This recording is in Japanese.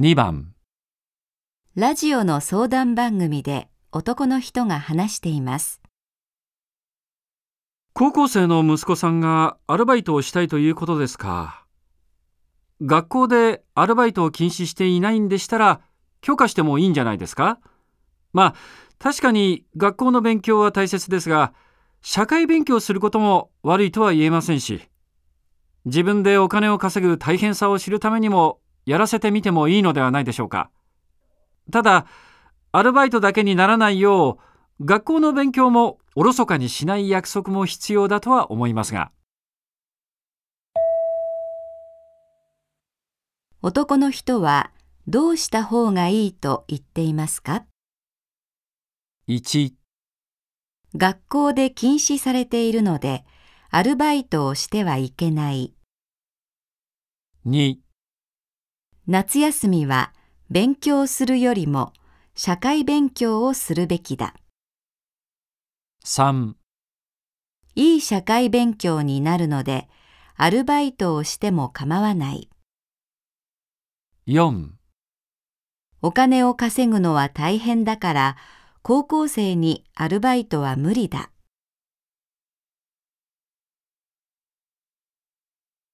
2番ラジオの相談番組で男の人が話しています。高校生の息子さんがアルバイトをしたいということですか？学校でアルバイトを禁止していないんでしたら許可してもいいんじゃないですか？まあ確かに学校の勉強は大切ですが社会勉強することも悪いとは言えませんし自分でお金を稼ぐ大変さを知るためにもやらせてみてもいいのではないでしょうか。ただアルバイトだけにならないよう学校の勉強もおろそかにしない約束も必要だとは思いますが男の人はどうした方がいいと言っていますか？1学校で禁止されているのでアルバイトをしてはいけない。2夏休みは勉強するよりも社会勉強をするべきだ。3いい社会勉強になるのでアルバイトをしても構わない。4お金を稼ぐのは大変だから高校生にアルバイトは無理だ。